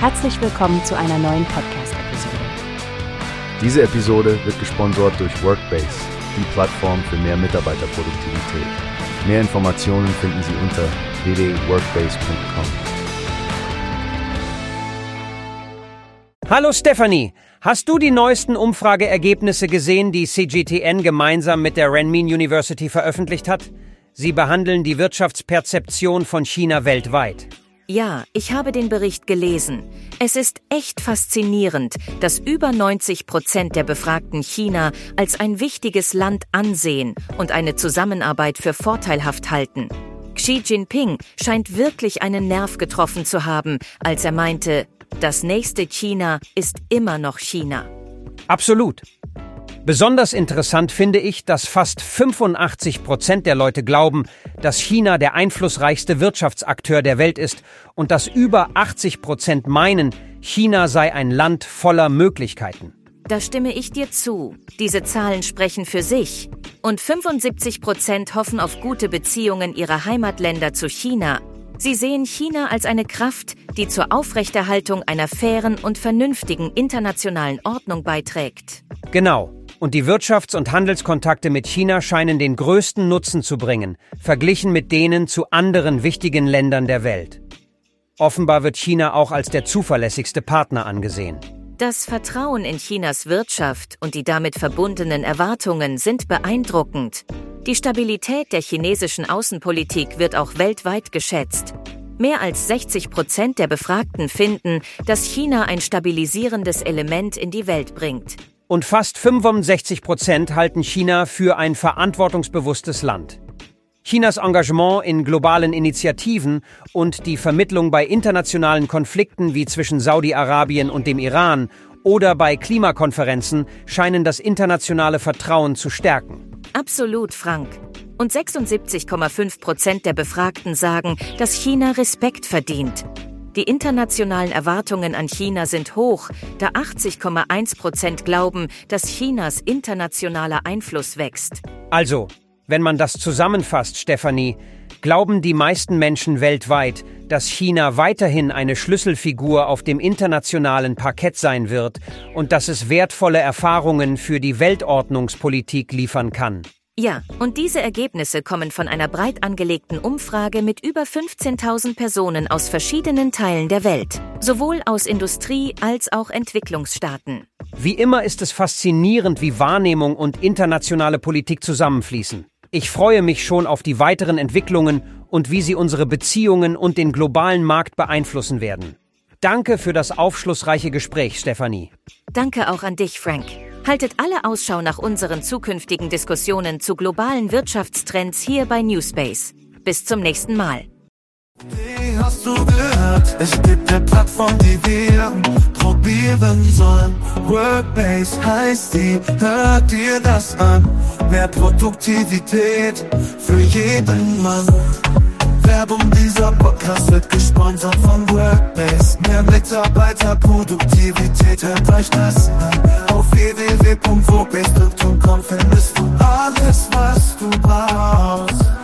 Herzlich willkommen zu einer neuen Podcast-Episode. Diese Episode wird gesponsert durch Workbase, die Plattform für mehr Mitarbeiterproduktivität. Mehr Informationen finden Sie unter www.workbase.com. Hallo Stephanie, hast du die neuesten Umfrageergebnisse gesehen, die CGTN gemeinsam mit der Renmin University veröffentlicht hat? Sie behandeln die Wirtschaftsperzeption von China weltweit. Ja, ich habe den Bericht gelesen. Es ist echt faszinierend, dass über 90 Prozent der Befragten China als ein wichtiges Land ansehen und eine Zusammenarbeit für vorteilhaft halten. Xi Jinping scheint wirklich einen Nerv getroffen zu haben, als er meinte, das nächste China ist immer noch China. Absolut. Besonders interessant finde ich, dass fast 85 Prozent der Leute glauben, dass China der einflussreichste Wirtschaftsakteur der Welt ist und dass über 80 Prozent meinen, China sei ein Land voller Möglichkeiten. Da stimme ich dir zu. Diese Zahlen sprechen für sich. Und 75 Prozent hoffen auf gute Beziehungen ihrer Heimatländer zu China. Sie sehen China als eine Kraft, die zur Aufrechterhaltung einer fairen und vernünftigen internationalen Ordnung beiträgt. Genau. Und die Wirtschafts- und Handelskontakte mit China scheinen den größten Nutzen zu bringen, verglichen mit denen zu anderen wichtigen Ländern der Welt. Offenbar wird China auch als der zuverlässigste Partner angesehen. Das Vertrauen in Chinas Wirtschaft und die damit verbundenen Erwartungen sind beeindruckend. Die Stabilität der chinesischen Außenpolitik wird auch weltweit geschätzt. Mehr als 60 Prozent der Befragten finden, dass China ein stabilisierendes Element in die Welt bringt. Und fast 65 Prozent halten China für ein verantwortungsbewusstes Land. Chinas Engagement in globalen Initiativen und die Vermittlung bei internationalen Konflikten wie zwischen Saudi-Arabien und dem Iran oder bei Klimakonferenzen scheinen das internationale Vertrauen zu stärken. Absolut, Frank. Und 76,5 Prozent der Befragten sagen, dass China Respekt verdient. Die internationalen Erwartungen an China sind hoch, da 80,1 Prozent glauben, dass Chinas internationaler Einfluss wächst. Also, wenn man das zusammenfasst, Stefanie, glauben die meisten Menschen weltweit, dass China weiterhin eine Schlüsselfigur auf dem internationalen Parkett sein wird und dass es wertvolle Erfahrungen für die Weltordnungspolitik liefern kann. Ja, und diese Ergebnisse kommen von einer breit angelegten Umfrage mit über 15.000 Personen aus verschiedenen Teilen der Welt, sowohl aus Industrie- als auch Entwicklungsstaaten. Wie immer ist es faszinierend, wie Wahrnehmung und internationale Politik zusammenfließen. Ich freue mich schon auf die weiteren Entwicklungen und wie sie unsere Beziehungen und den globalen Markt beeinflussen werden. Danke für das aufschlussreiche Gespräch, Stefanie. Danke auch an dich, Frank. Haltet alle Ausschau nach unseren zukünftigen Diskussionen zu globalen Wirtschaftstrends hier bei Newspace. Bis zum nächsten Mal. Wie hast du gehört? Es gibt eine Plattform, die wir probieren sollen. Workbase heißt die, hört dir das an. Mehr Produktivität für jeden Mann. Werbung, dieser Podcast wird gesponsert von Workbase. Mehr Mitarbeiterproduktivität, hört euch das an. Auf www.workbase.com findest du alles, was du brauchst.